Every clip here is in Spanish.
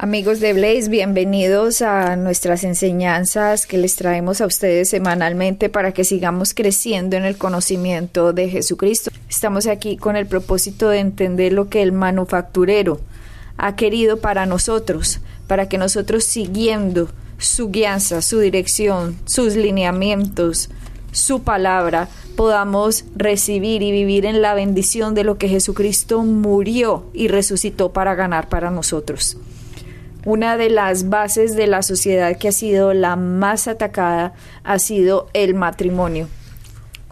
Amigos de Blaze, bienvenidos a nuestras enseñanzas que les traemos a ustedes semanalmente para que sigamos creciendo en el conocimiento de Jesucristo. Estamos aquí con el propósito de entender lo que el manufacturero ha querido para nosotros, para que nosotros siguiendo su guianza, su dirección, sus lineamientos, su palabra, podamos recibir y vivir en la bendición de lo que Jesucristo murió y resucitó para ganar para nosotros una de las bases de la sociedad que ha sido la más atacada ha sido el matrimonio.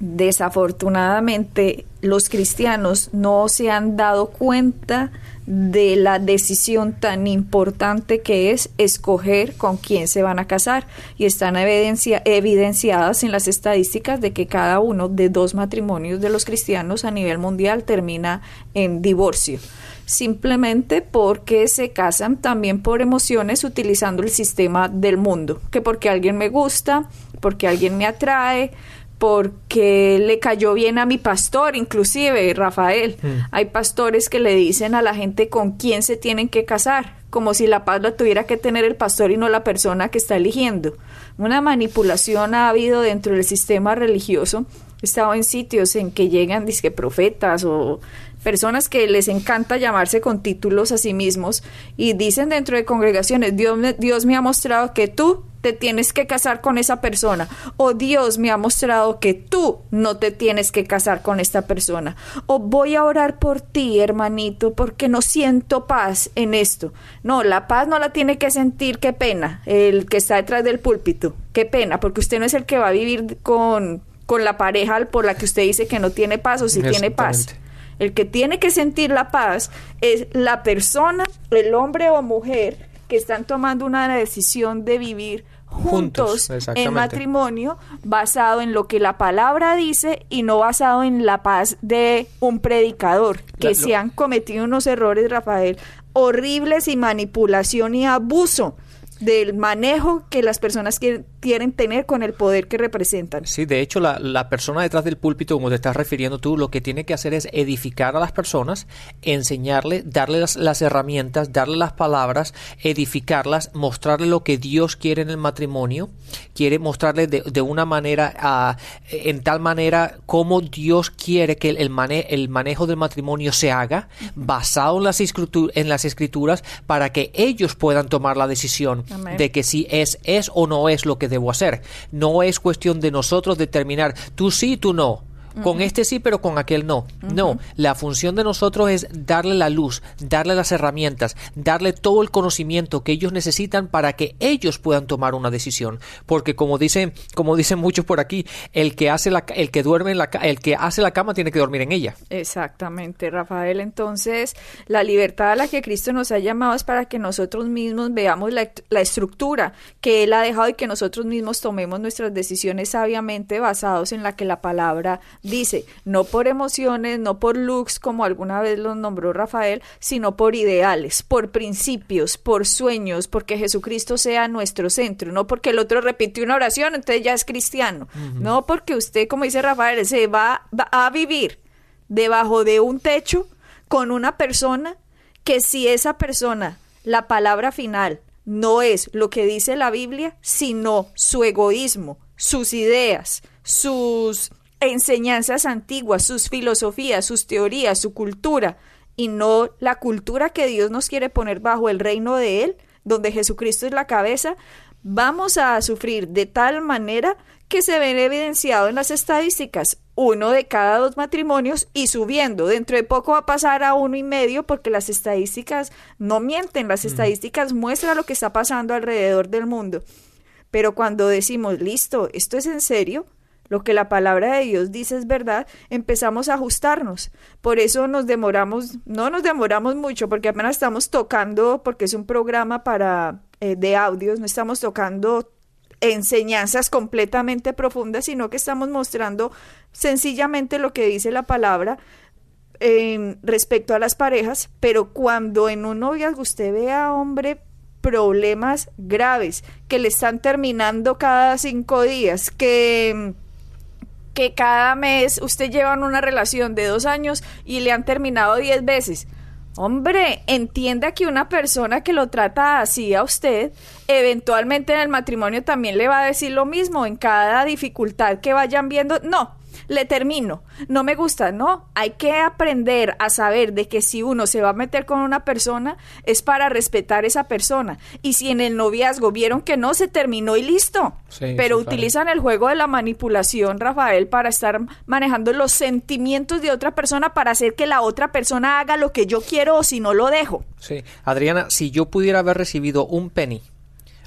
Desafortunadamente, los cristianos no se han dado cuenta de la decisión tan importante que es escoger con quién se van a casar y están evidenciadas en las estadísticas de que cada uno de dos matrimonios de los cristianos a nivel mundial termina en divorcio simplemente porque se casan también por emociones utilizando el sistema del mundo, que porque alguien me gusta, porque alguien me atrae, porque le cayó bien a mi pastor, inclusive Rafael. Mm. Hay pastores que le dicen a la gente con quién se tienen que casar, como si la paz la tuviera que tener el pastor y no la persona que está eligiendo. Una manipulación ha habido dentro del sistema religioso. He estado en sitios en que llegan disque profetas o personas que les encanta llamarse con títulos a sí mismos y dicen dentro de congregaciones, Dios me, Dios me ha mostrado que tú te tienes que casar con esa persona o Dios me ha mostrado que tú no te tienes que casar con esta persona o voy a orar por ti hermanito porque no siento paz en esto no la paz no la tiene que sentir qué pena el que está detrás del púlpito qué pena porque usted no es el que va a vivir con con la pareja por la que usted dice que no tiene paz o si tiene paz. El que tiene que sentir la paz es la persona, el hombre o mujer que están tomando una decisión de vivir juntos, en matrimonio basado en lo que la palabra dice y no basado en la paz de un predicador, que se han cometido unos errores, Rafael, horribles y manipulación y abuso del manejo que las personas quieren tener con el poder que representan. Sí, de hecho, la, la, persona detrás del púlpito, como te estás refiriendo tú, lo que tiene que hacer es edificar a las personas, enseñarle, darle las, herramientas, darle las palabras, edificarlas, mostrarle lo que Dios quiere en el matrimonio, quiere mostrarle de, de una manera, en tal manera como Dios quiere que el, el, manejo del matrimonio se haga, basado en las, en las escrituras, para que ellos puedan tomar la decisión de que si es, es o no es lo que debo hacer. No es cuestión de nosotros determinar tú sí, tú no con este sí, pero con aquel no. No, la función de nosotros es darle la luz, darle las herramientas, darle todo el conocimiento que ellos necesitan para que ellos puedan tomar una decisión. Porque como dicen, como dicen muchos por aquí, el que hace la, el que duerme en la, el que hace la cama tiene que dormir en ella. Exactamente, Rafael. Entonces, la libertad a la que Cristo nos ha llamado es para que nosotros mismos veamos la, la estructura que Él ha dejado y que nosotros mismos tomemos nuestras decisiones sabiamente basados en la que la palabra dice, no por emociones, no por looks, como alguna vez lo nombró Rafael, sino por ideales, por principios, por sueños, porque Jesucristo sea nuestro centro, no porque el otro repite una oración, entonces ya es cristiano, no porque usted, como dice Rafael, se va, va a vivir debajo de un techo con una persona que si esa persona, la palabra final, no es lo que dice la Biblia, sino su egoísmo, sus ideas, sus enseñanzas antiguas, sus filosofías, sus teorías, su cultura, y no la cultura que Dios nos quiere poner bajo el reino de Él, donde Jesucristo es la cabeza, vamos a sufrir de tal manera que se ven evidenciado en las estadísticas uno de cada dos matrimonios y subiendo. Dentro de poco va a pasar a uno y medio porque las estadísticas no mienten, las estadísticas muestran lo que está pasando alrededor del mundo. Pero cuando decimos, listo, esto es en serio, lo que la palabra de Dios dice es verdad, empezamos a ajustarnos. Por eso nos demoramos, no nos demoramos mucho, porque apenas estamos tocando, porque es un programa para eh, de audios, no estamos tocando enseñanzas completamente profundas, sino que estamos mostrando sencillamente lo que dice la palabra eh, respecto a las parejas, pero cuando en un noviazgo usted ve a hombre problemas graves que le están terminando cada cinco días, que que cada mes usted lleva una relación de dos años y le han terminado diez veces. Hombre, entienda que una persona que lo trata así a usted, eventualmente en el matrimonio también le va a decir lo mismo en cada dificultad que vayan viendo. No, le termino, no me gusta, no, hay que aprender a saber de que si uno se va a meter con una persona es para respetar esa persona. Y si en el noviazgo vieron que no se terminó y listo, pero utilizan el juego de la manipulación, Rafael, para estar manejando los sentimientos de otra persona para hacer que la otra persona haga lo que yo quiero o si no lo dejo. Sí, Adriana, si yo pudiera haber recibido un penny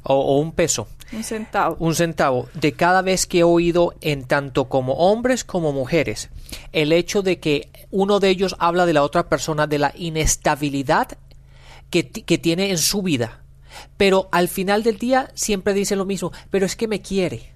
o, un peso. Un centavo. Un centavo de cada vez que he oído en tanto como hombres como mujeres el hecho de que uno de ellos habla de la otra persona de la inestabilidad que, que tiene en su vida. Pero al final del día siempre dice lo mismo, pero es que me quiere.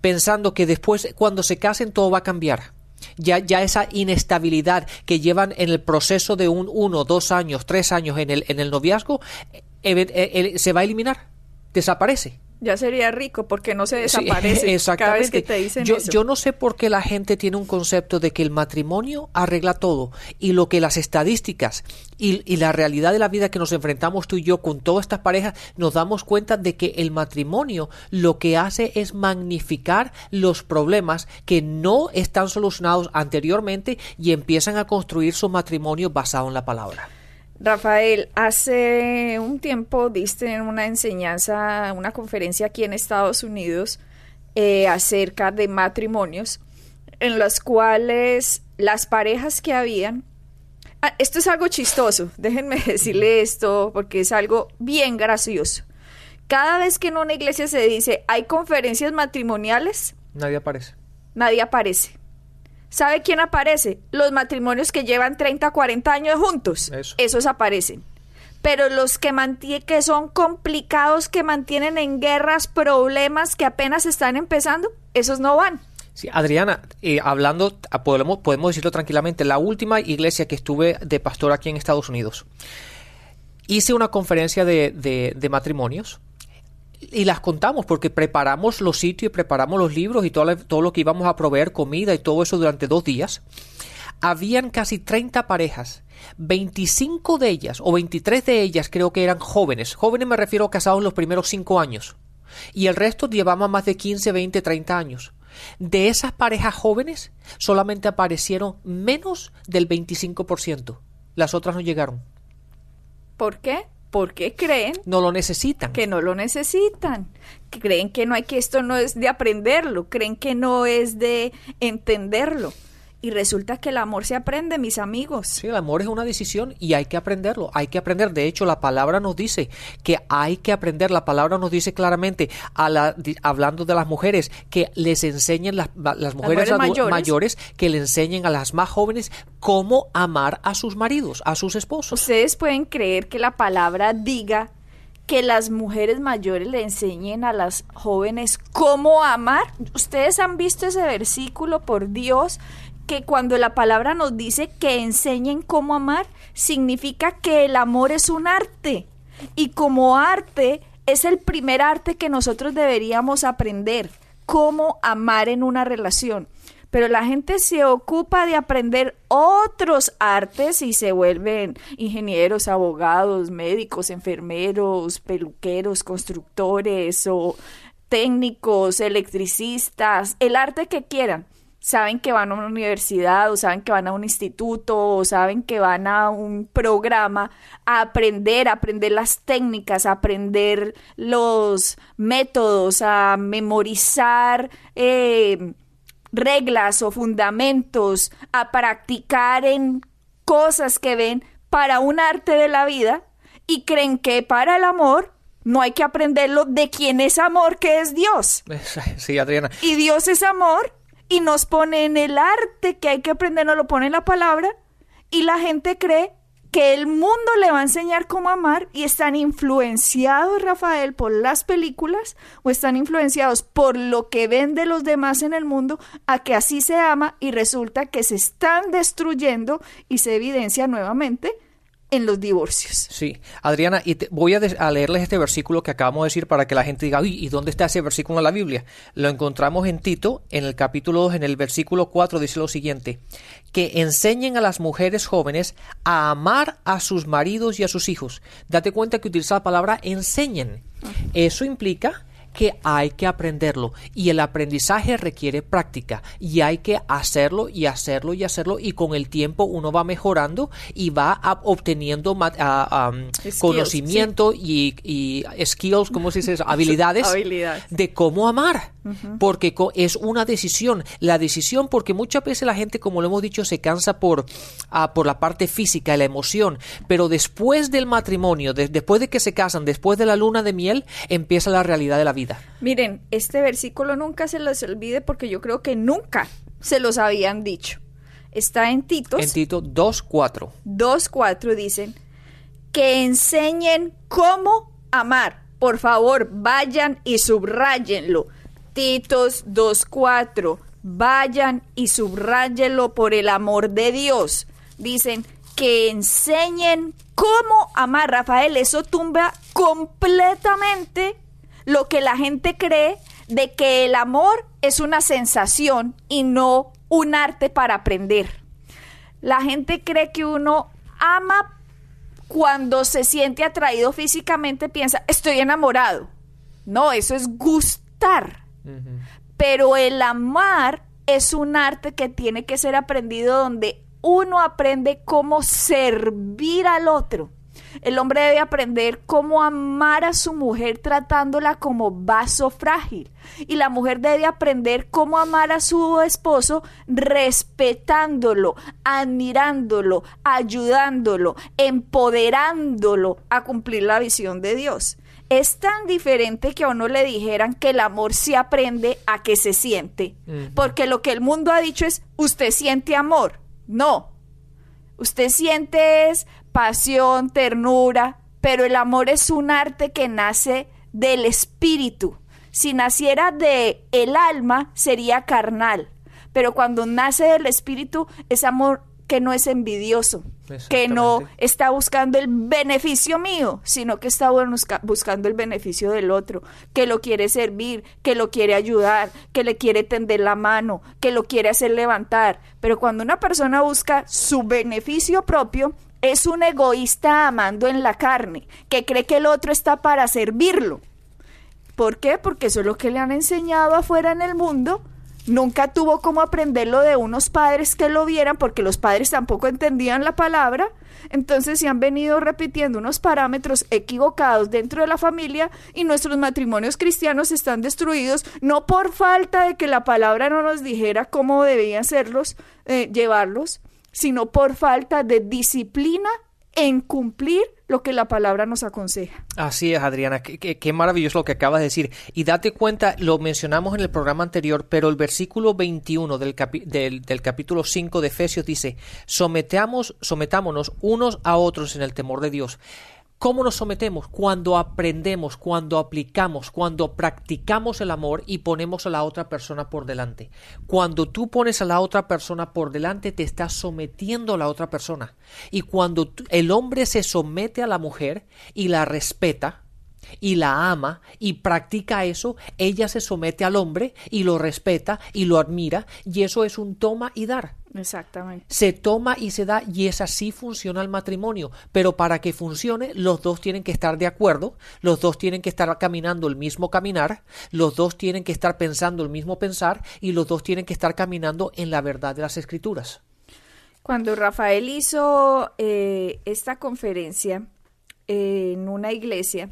Pensando que después cuando se casen todo va a cambiar. Ya, ya, esa inestabilidad que llevan en el proceso de un uno, dos años, tres años en el, en el noviazgo, eh, eh, se va a eliminar desaparece. Ya sería rico porque no se desaparece cada vez que te dicen yo, eso. Yo no sé por qué la gente tiene un concepto de que el matrimonio arregla todo y lo que las estadísticas y, y, la realidad de la vida que nos enfrentamos tú y yo con todas estas parejas nos damos cuenta de que el matrimonio lo que hace es magnificar los problemas que no están solucionados anteriormente y empiezan a construir su matrimonio basado en la palabra. Rafael, hace un tiempo diste una enseñanza, una conferencia aquí en Estados Unidos eh, acerca de matrimonios, en los cuales las parejas que habían, ah, esto es algo chistoso, déjenme decirle esto porque es algo bien gracioso. Cada vez que en una iglesia se dice hay conferencias matrimoniales, nadie aparece. Nadie aparece. ¿Sabe quién aparece? Los matrimonios que llevan 30, 40 años juntos. Esos aparecen. Pero los que, que son complicados, que mantienen en guerras, problemas que apenas están empezando, esos no van. Sí, Adriana, eh, hablando, ah, podemos, podemos decirlo tranquilamente, la última iglesia que estuve de pastor aquí en Estados Unidos, hice una conferencia de, de matrimonios y las contamos porque preparamos los sitios y preparamos los libros y todo, todo lo que íbamos a proveer, comida y todo eso durante dos días. Habían casi 30 parejas. 25 de ellas, o 23 de ellas creo que eran jóvenes. Jóvenes me refiero a casados los primeros 5 años. Y el resto llevaban más de 15, 20, 30 años. De esas parejas jóvenes solamente aparecieron menos del 25%. Las otras no llegaron. ¿Por qué? Porque creen no lo necesitan. que no lo necesitan creen que no hay que esto no es de aprenderlo creen que no es de entenderlo y resulta que el amor se aprende, mis amigos. Sí, el amor es una decisión y hay que aprenderlo, hay que aprender. De hecho, la palabra nos dice que hay que aprender. La palabra nos dice claramente, a la, hablando de las mujeres, que les enseñen las, las mujeres, mayores. mayores, que le enseñen a las más jóvenes cómo amar a sus maridos, a sus esposos. Ustedes pueden creer que la palabra diga que las mujeres mayores le enseñen a las jóvenes cómo amar. Ustedes han visto ese versículo, por Dios, que cuando la palabra nos dice que enseñen cómo amar, significa que el amor es un arte. Y como arte es el primer arte que nosotros deberíamos aprender, cómo amar en una relación. Pero la gente se ocupa de aprender otros artes y se vuelven ingenieros, abogados, médicos, enfermeros, peluqueros, constructores o técnicos, electricistas, el arte que quieran saben que van a una universidad o saben que van a un instituto o saben que van a un programa a aprender, a aprender las técnicas, a aprender los métodos, a memorizar eh, reglas o fundamentos, a practicar en cosas que ven para un arte de la vida y creen que para el amor no hay que aprenderlo de quién es amor, que es Dios. Sí, Adriana. Y Dios es amor y nos pone en el arte que hay que aprender, nos lo pone en la palabra y la gente cree que el mundo le va a enseñar cómo amar y están influenciados, Rafael, por las películas o están influenciados por lo que ven de los demás en el mundo a que así se ama y resulta que se están destruyendo y se evidencia nuevamente en los divorcios. Sí, Adriana, y voy a, leerles este versículo que acabamos de decir para que la gente diga, uy, ¿y dónde está ese versículo en la Biblia? Lo encontramos en Tito, en el capítulo 2, en el versículo 4, dice lo siguiente, que enseñen a las mujeres jóvenes a amar a sus maridos y a sus hijos. Date cuenta que utiliza la palabra enseñen. Eso implica que hay que aprenderlo. Y el aprendizaje requiere práctica. Y hay que hacerlo y hacerlo y hacerlo. Y con el tiempo uno va mejorando y va obteniendo conocimiento y, skills, ¿cómo se dice? Habilidades, de cómo amar, porque es una decisión, la decisión porque muchas veces la gente, como lo hemos dicho, se cansa por, ah, por la parte física, la emoción, pero después del matrimonio, después de que se casan, después de la luna de miel, empieza la realidad de la vida. Miren, este versículo nunca se los olvide porque yo creo que nunca se los habían dicho. Está en Tito. En Tito 2.4. 2.4 dicen que enseñen cómo amar. Por favor, vayan y subrayenlo. Titos 2.4. Vayan y subrayenlo por el amor de Dios. Dicen que enseñen cómo amar. Rafael, eso tumba completamente lo que la gente cree de que el amor es una sensación y no un arte para aprender. La gente cree que uno ama cuando se siente atraído físicamente, piensa, estoy enamorado. No, eso es gustar. Pero el amar es un arte que tiene que ser aprendido donde uno aprende cómo servir al otro el hombre debe aprender cómo amar a su mujer tratándola como vaso frágil. Y la mujer debe aprender cómo amar a su esposo respetándolo, admirándolo, ayudándolo, empoderándolo a cumplir la visión de Dios. Es tan diferente que a uno le dijeran que el amor se aprende a que se siente. Porque lo que el mundo ha dicho es, usted siente amor. No, Usted siente es pasión, ternura, pero el amor es un arte que nace del espíritu. Si naciera de el alma sería carnal, pero cuando nace del espíritu es amor que no es envidioso, que no está buscando el beneficio mío, sino que está buscando el beneficio del otro, que lo quiere servir, que lo quiere ayudar, que le quiere tender la mano, que lo quiere hacer levantar. Pero cuando una persona busca su beneficio propio, es un egoísta amando en la carne, que cree que el otro está para servirlo. ¿Por qué? Porque eso es lo que le han enseñado afuera en el mundo nunca tuvo cómo aprenderlo de unos padres que lo vieran porque los padres tampoco entendían la palabra. Entonces se han venido repitiendo unos parámetros equivocados dentro de la familia y nuestros matrimonios cristianos están destruidos no por falta de que la palabra no nos dijera cómo debían serlos, eh, llevarlos, sino por falta de disciplina en cumplir lo que la palabra nos aconseja. Así es, Adriana, qué, maravilloso lo que acabas de decir. Y date cuenta, lo mencionamos en el programa anterior, pero el versículo 21 del, del, del capítulo 5 de Efesios dice, Sometamos, sometámonos unos a otros en el temor de Dios. ¿Cómo nos sometemos? Cuando aprendemos, cuando aplicamos, cuando practicamos el amor y ponemos a la otra persona por delante. Cuando tú pones a la otra persona por delante, te estás sometiendo a la otra persona. Y cuando el hombre se somete a la mujer y la respeta, y la ama y practica eso, ella se somete al hombre y lo respeta y lo admira y eso es un toma y dar. Exactamente. Se toma y se da y es así funciona el matrimonio. Pero para que funcione, los dos tienen que estar de acuerdo, los dos tienen que estar caminando el mismo caminar, los dos tienen que estar pensando el mismo pensar y los dos tienen que estar caminando en la verdad de las escrituras. Cuando Rafael hizo eh, esta conferencia eh, en una iglesia,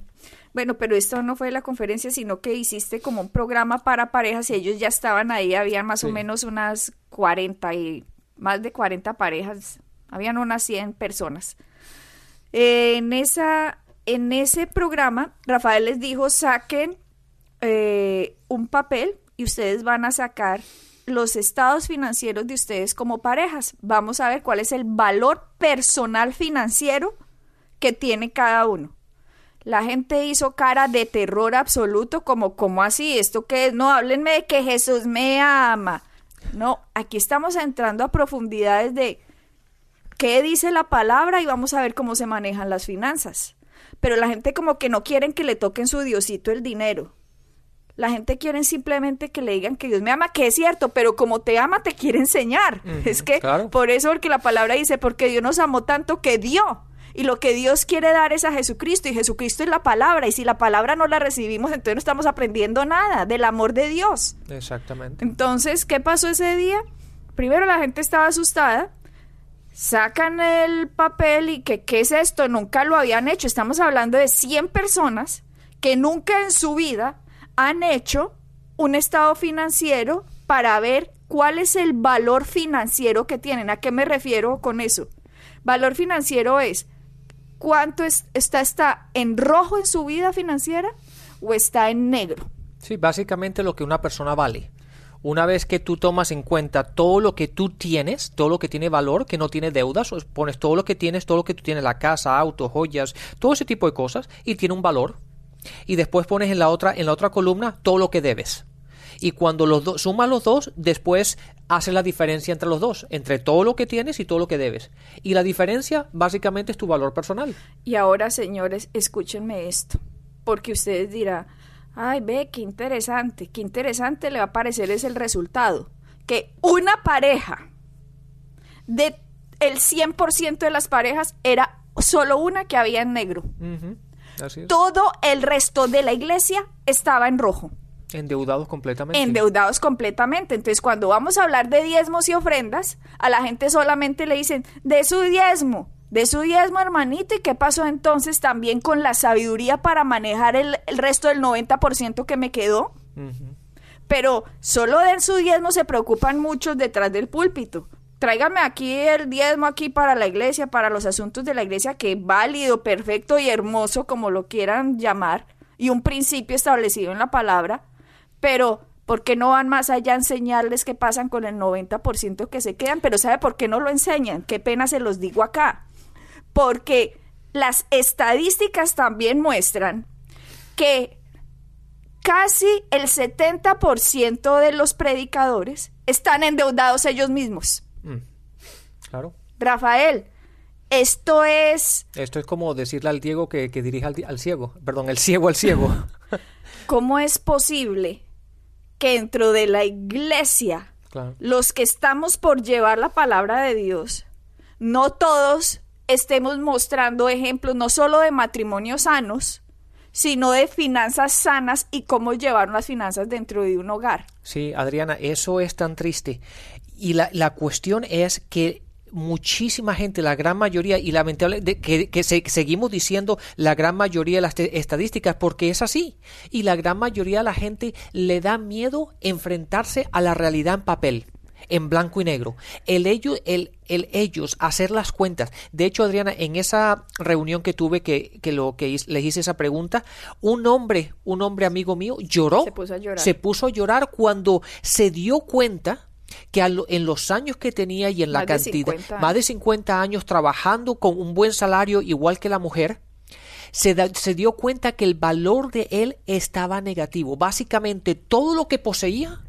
bueno, pero esto no fue la conferencia, sino que hiciste como un programa para parejas y ellos ya estaban ahí, habían más o menos unas 40 y más de 40 parejas, habían unas 100 personas. en, esa, en ese programa, Rafael les dijo, saquen eh, un papel y ustedes van a sacar los estados financieros de ustedes como parejas. Vamos a ver cuál es el valor personal financiero que tiene cada uno. La gente hizo cara de terror absoluto, como, ¿cómo así? ¿Esto qué es? No, háblenme de que Jesús me ama. No, aquí estamos entrando a profundidades de qué dice la palabra y vamos a ver cómo se manejan las finanzas. Pero la gente como que no quieren que le toquen su diosito el dinero. La gente quiere simplemente que le digan que Dios me ama, que es cierto, pero como te ama te quiere enseñar. es que por eso porque la palabra dice, porque Dios nos amó tanto que dio. Y lo que Dios quiere dar es a Jesucristo y Jesucristo es la palabra. Y si la palabra no la recibimos, entonces no estamos aprendiendo nada del amor de Dios. Exactamente. Entonces, ¿qué pasó ese día? Primero la gente estaba asustada. Sacan el papel y que, ¿qué es esto? Nunca lo habían hecho. Estamos hablando de 100 personas que nunca en su vida han hecho un estado financiero para ver cuál es el valor financiero que tienen. ¿A qué me refiero con eso? Valor financiero es cuánto está, está en rojo en su vida financiera o está en negro. Sí, básicamente lo que una persona vale. Una vez que tú tomas en cuenta todo lo que tú tienes, todo lo que tiene valor, que no tiene deudas, pones todo lo que tienes, todo lo que tú tienes, la casa, auto, joyas, todo ese tipo de cosas, y tiene un valor. Y después pones en la otra, en la otra columna todo lo que debes y cuando los dos sumas los dos, después haces la diferencia entre los dos, entre todo lo que tienes y todo lo que debes. Y la diferencia básicamente es tu valor personal. Y ahora, señores, escúchenme esto, porque ustedes dirán, ay, ve, qué interesante, qué interesante le va a parecer es el resultado, que una pareja de el 100% de las parejas era solo una que había en negro. Todo el resto de la iglesia estaba en rojo. Endeudados completamente. Endeudados completamente. Entonces, cuando vamos a hablar de diezmos y ofrendas, a la gente solamente le dicen, de su diezmo, de su diezmo, hermanito. ¿Y qué pasó entonces también con la sabiduría para manejar el, resto del 90% que me quedó? Pero solo de su diezmo se preocupan muchos detrás del púlpito. Tráigame aquí el diezmo aquí para la iglesia, para los asuntos de la iglesia, que es válido, perfecto y hermoso, como lo quieran llamar, y un principio establecido en la palabra pero ¿por qué no van más allá a enseñarles qué pasan con el 90% que se quedan? Pero ¿sabe por qué no lo enseñan? Qué pena se los digo acá. Porque las estadísticas también muestran que casi el 70% de los predicadores están endeudados ellos mismos. Mm, claro. Rafael, esto es... Esto es como decirle al Diego que, que dirija al, al, ciego, perdón, el ciego al ciego. ¿Cómo es posible que dentro de la iglesia, los que estamos por llevar la palabra de Dios, no todos estemos mostrando ejemplos no solo de matrimonios sanos, sino de finanzas sanas y cómo llevar las finanzas dentro de un hogar. Sí, Adriana, eso es tan triste. Y la, la cuestión es que muchísima gente, la gran mayoría, y lamentable que, que seguimos diciendo la gran mayoría de las estadísticas, porque es así. Y la gran mayoría de la gente le da miedo enfrentarse a la realidad en papel en blanco y negro. El ellos, el, el ellos hacer las cuentas. De hecho, Adriana, en esa reunión que tuve que, que lo que le hice esa pregunta, un hombre, un hombre amigo mío, lloró. Se puso a llorar. Se puso a llorar cuando se dio cuenta que en los años que tenía y en la cantidad, más de 50 años trabajando con un buen salario igual que la mujer, se, se, dio cuenta que el valor de él estaba negativo. Básicamente todo lo que poseía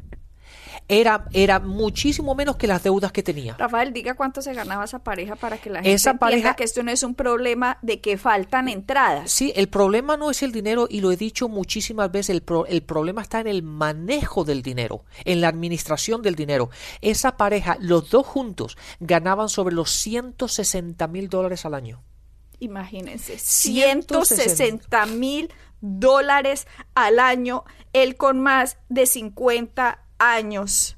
era, era muchísimo menos que las deudas que tenía. Rafael, diga cuánto se ganaba esa pareja para que la gente esa entienda que esto no es un problema de que faltan entradas. Sí, el problema no es el dinero y lo he dicho muchísimas veces, el, el problema está en el manejo del dinero, en la administración del dinero. Esa pareja, los dos juntos, ganaban sobre los 160 mil dólares al año. Imagínense, 160 mil dólares al año, él con más de 50 años.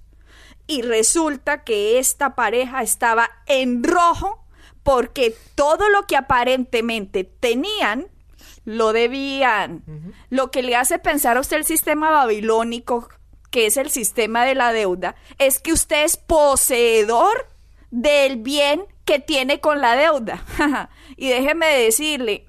Y resulta que esta pareja estaba en rojo porque todo lo que aparentemente tenían lo debían. Lo que le hace pensar a usted el sistema babilónico, que es el sistema de la deuda, es que usted es poseedor del bien que tiene con la deuda. y déjeme decirle,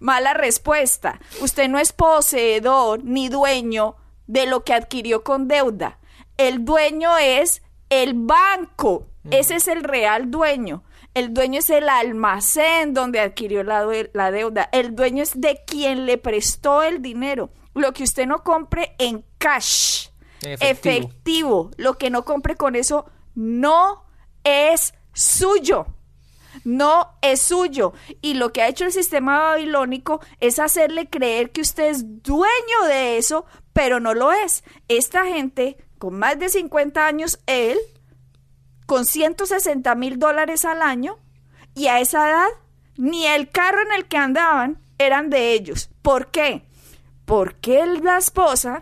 mala respuesta. Usted no es poseedor ni dueño de lo que adquirió con deuda. el dueño es el banco. Ese es el real dueño. El dueño es el almacén donde adquirió la, la, deuda. El dueño es de quien le prestó el dinero. Lo que usted no compre en cash, efectivo, lo que no compre con eso no es suyo. No es suyo. Y lo que ha hecho el sistema babilónico es hacerle creer que usted es dueño de eso, pero no lo es. Esta gente, con más de 50 años, él, con 160 mil dólares al año, y a esa edad, ni el carro en el que andaban eran de ellos. ¿Por qué? Porque la esposa,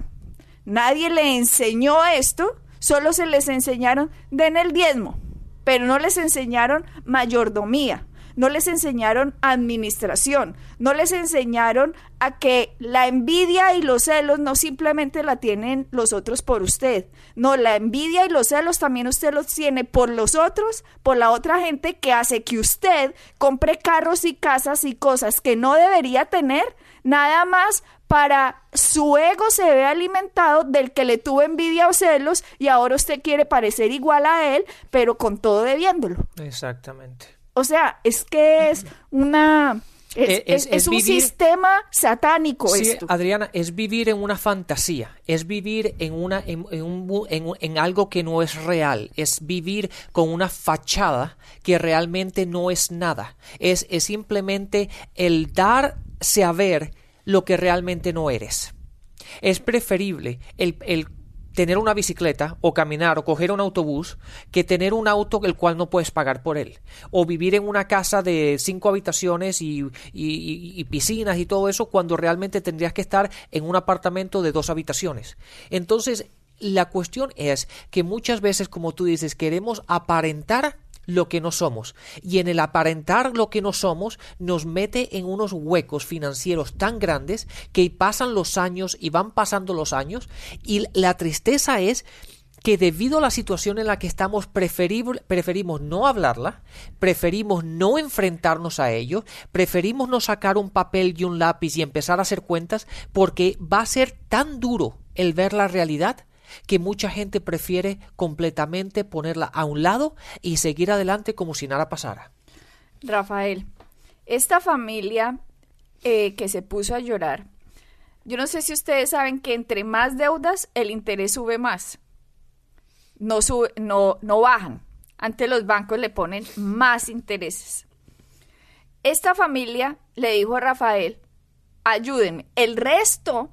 nadie le enseñó esto, solo se les enseñaron, den el diezmo, pero no les enseñaron mayordomía no les enseñaron administración, no les enseñaron a que la envidia y los celos no simplemente la tienen los otros por usted, no, la envidia y los celos también usted los tiene por los otros, por la otra gente que hace que usted compre carros y casas y cosas que no debería tener, nada más para su ego se ve alimentado del que le tuvo envidia o celos y ahora usted quiere parecer igual a él, pero con todo debiéndolo. Exactamente. O sea, es que es una... Es, eh, un sistema satánico sí, Adriana, es vivir en una fantasía, es vivir en, una, en, en, algo que no es real, es vivir con una fachada que realmente no es nada, es, es simplemente el darse a ver lo que realmente no eres. Es preferible el, el tener una bicicleta o caminar o coger un autobús que tener un auto el cual no puedes pagar por él. O vivir en una casa de cinco habitaciones y, y, piscinas y todo eso cuando realmente tendrías que estar en un apartamento de dos habitaciones. Entonces, la cuestión es que muchas veces, como tú dices, queremos aparentar lo que no somos. Y en el aparentar lo que no somos nos mete en unos huecos financieros tan grandes que pasan los años y van pasando los años y la tristeza es que debido a la situación en la que estamos preferimos no hablarla, preferimos no enfrentarnos a ello, preferimos no sacar un papel y un lápiz y empezar a hacer cuentas porque va a ser tan duro el ver la realidad que mucha gente prefiere completamente ponerla a un lado y seguir adelante como si nada pasara. Rafael, esta familia eh, que se puso a llorar, yo no sé si ustedes saben que entre más deudas el interés sube más. No, sube, no, no bajan. Ante los bancos le ponen más intereses. Esta familia le dijo a Rafael, ayúdenme. El resto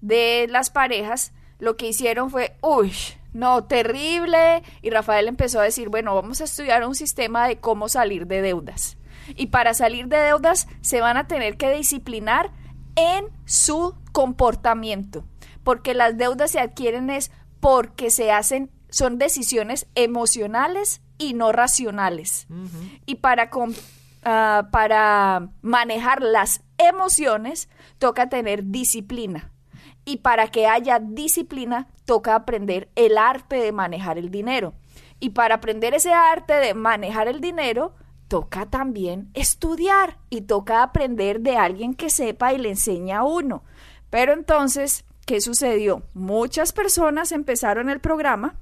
de las parejas lo que hicieron fue, uy, no, terrible. Y Rafael empezó a decir, bueno, vamos a estudiar un sistema de cómo salir de deudas. Y para salir de deudas se van a tener que disciplinar en su comportamiento, porque las deudas se adquieren es porque se hacen, son decisiones emocionales y no racionales. Y para, ah, para manejar las emociones toca tener disciplina y para que haya disciplina toca aprender el arte de manejar el dinero. Y para aprender ese arte de manejar el dinero, toca también estudiar y toca aprender de alguien que sepa y le enseña a uno. Pero entonces, ¿qué sucedió? Muchas personas empezaron el programa,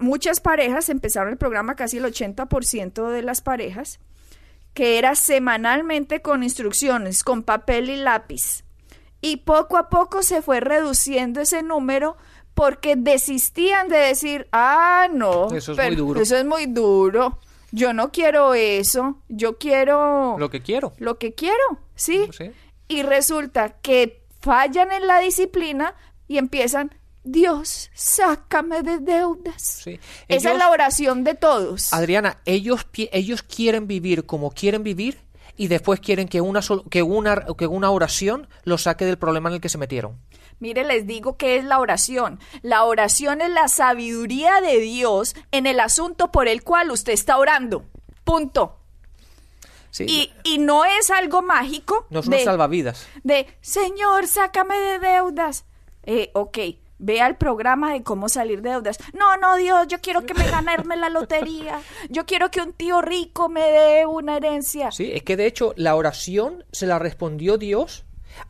muchas parejas empezaron el programa, casi el 80% de las parejas, que era semanalmente con instrucciones, con papel y lápiz y poco a poco se fue reduciendo ese número porque desistían de decir, ah, no, eso es muy duro. Eso es muy duro. Yo no quiero eso, yo quiero... Lo que quiero. Lo que quiero, ¿sí? Y resulta que fallan en la disciplina y empiezan, Dios, sácame de deudas. Esa es la oración de todos. Adriana, ellos, ellos quieren vivir como quieren vivir y después quieren que una, que una, que una oración los saque del problema en el que se metieron. Mire, les digo qué es la oración. La oración es la sabiduría de Dios en el asunto por el cual usted está orando. Punto. Y, y, no es algo mágico. No son salvavidas. De, Señor, sácame de deudas. Eh, ok, Vea el programa de cómo salir de deudas. No, no, Dios, yo quiero que me ganarme la lotería. Yo quiero que un tío rico me dé una herencia. Sí, es que de hecho la oración se la respondió Dios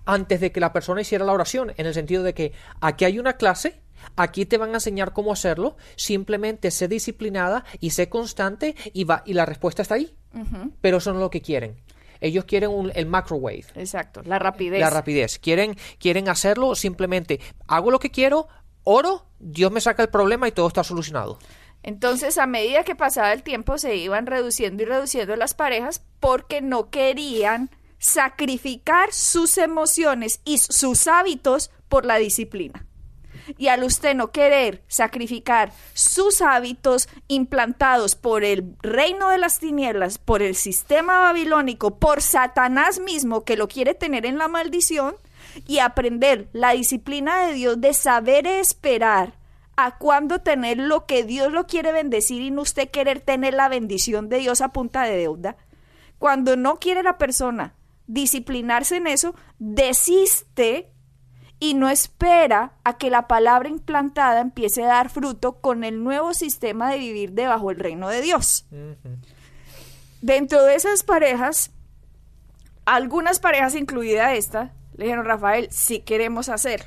antes de que la persona hiciera la oración, en el sentido de que aquí hay una clase Aquí te van a enseñar cómo hacerlo. Simplemente sé disciplinada y sé constante y va y la respuesta está ahí. Pero eso no es lo que quieren. Ellos quieren un, el microwave. Exacto, la rapidez. La rapidez. Quieren, quieren hacerlo simplemente. Hago lo que quiero, oro, Dios me saca el problema y todo está solucionado. Entonces, a medida que pasaba el tiempo, se iban reduciendo y reduciendo las parejas porque no querían sacrificar sus emociones y sus hábitos por la disciplina. Y al usted no querer sacrificar sus hábitos implantados por el reino de las tinieblas, por el sistema babilónico, por Satanás mismo que lo quiere tener en la maldición, y aprender la disciplina de Dios de saber esperar a cuándo tener lo que Dios lo quiere bendecir y no usted querer tener la bendición de Dios a punta de deuda. Cuando no quiere la persona disciplinarse en eso, desiste y no espera a que la palabra implantada empiece a dar fruto con el nuevo sistema de vivir debajo del reino de Dios. Dentro de esas parejas, algunas parejas, incluida esta, le dijeron, Rafael, si queremos hacer.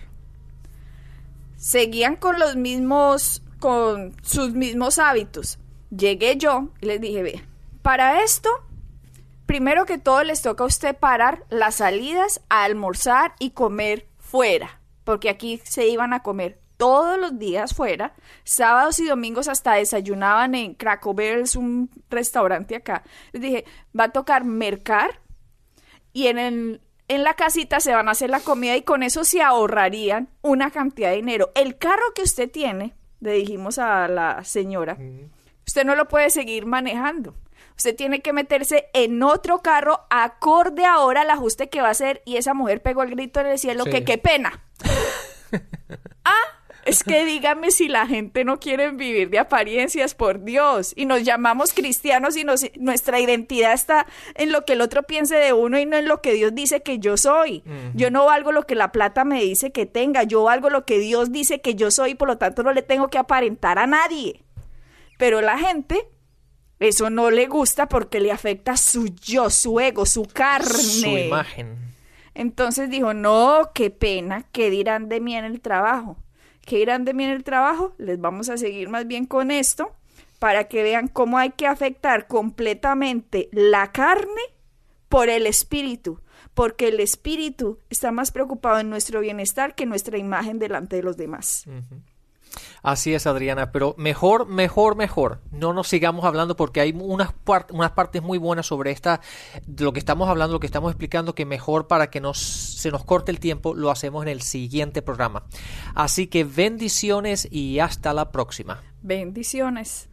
Seguían con los mismos, con sus mismos hábitos. Llegué yo y les dije, ve, para esto, primero que todo les toca a usted parar las salidas a almorzar y comer fuera, porque aquí se iban a comer todos los días fuera, sábados y domingos hasta desayunaban en Barrel, un restaurante acá. Les dije, va a tocar mercar y en, en la casita se van a hacer la comida y con eso se ahorrarían una cantidad de dinero. El carro que usted tiene, le dijimos a la señora, usted no lo puede seguir manejando. Usted tiene que meterse en otro carro acorde ahora al ajuste que va a hacer. Y esa mujer pegó el grito en el cielo que qué pena. ah, es que dígame si la gente no quiere vivir de apariencias, por Dios. Y nos llamamos cristianos y nuestra identidad está en lo que el otro piense de uno y no en lo que Dios dice que yo soy. Yo no valgo lo que la plata me dice que tenga, yo valgo lo que Dios dice que yo soy y por lo tanto no le tengo que aparentar a nadie. Pero la gente eso no le gusta porque le afecta su yo, su ego, su carne. Su imagen. Entonces dijo, no, qué pena, ¿qué dirán de mí en el trabajo? ¿Qué dirán de mí en el trabajo? Les vamos a seguir más bien con esto para que vean cómo hay que afectar completamente la carne por el espíritu, porque el espíritu está más preocupado en nuestro bienestar que nuestra imagen delante de los demás. Así es, Adriana, pero mejor, mejor, mejor. No nos sigamos hablando porque hay unas, unas partes muy buenas sobre esta, lo que estamos hablando, lo que estamos explicando, que mejor para que nos, se nos corte el tiempo, lo hacemos en el siguiente programa. Así que bendiciones y hasta la próxima. Bendiciones.